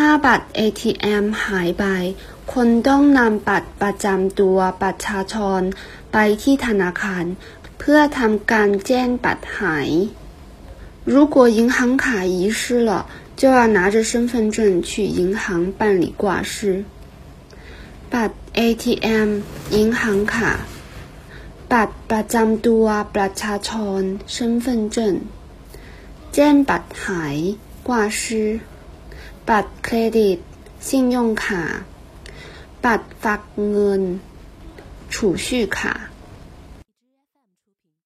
ถ้าบัตร ATM หายไป คนต้องนำบัตรประจำตัวประชาชนไปที่ธนาคาร เพื่อทำการแจ้งบัตรหาย如果银行卡遗失了，就要拿着身份证去银行办理挂失。บัตร ATM 银行卡บัตรประจำตัวประชาชน身份证แจ้งบัตรหาย挂失 บัตรเครดิต信用卡บัตรฝากเงิน储蓄卡